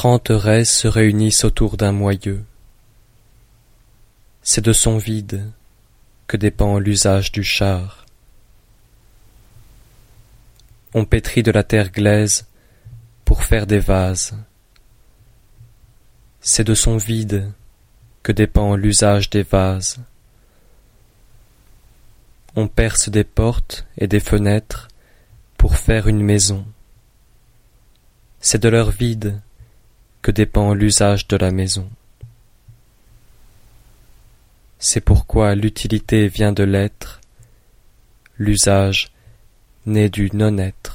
Trente raies se réunissent autour d'un moyeu. C'est de son vide que dépend l'usage du char. On pétrit de la terre glaise pour faire des vases. C'est de son vide que dépend l'usage des vases. On perce des portes et des fenêtres pour faire une maison. C'est de leur vide que dépend l'usage de la maison. C'est pourquoi l'utilité vient de l'être, l'usage naît du non-être.